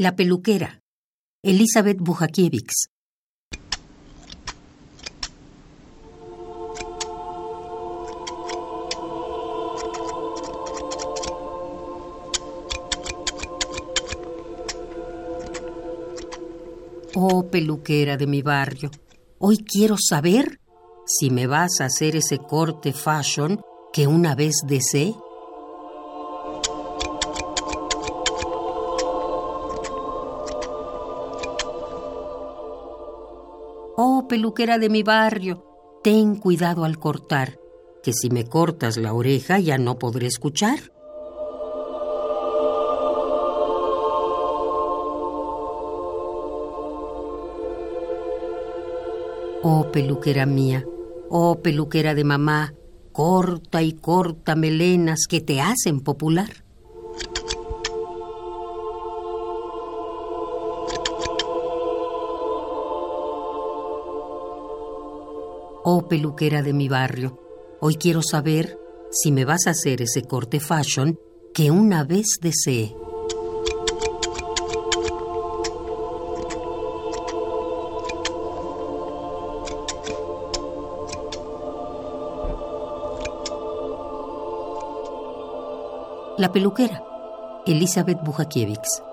La peluquera. Elizabeth Bujakiewicz. Oh, peluquera de mi barrio, hoy quiero saber si me vas a hacer ese corte fashion que una vez deseé. Oh, peluquera de mi barrio, ten cuidado al cortar, que si me cortas la oreja ya no podré escuchar. Oh, peluquera mía, oh, peluquera de mamá, corta y corta melenas que te hacen popular. Oh, peluquera de mi barrio, hoy quiero saber si me vas a hacer ese corte fashion que una vez deseé. La peluquera, Elizabeth Bujakiewicz.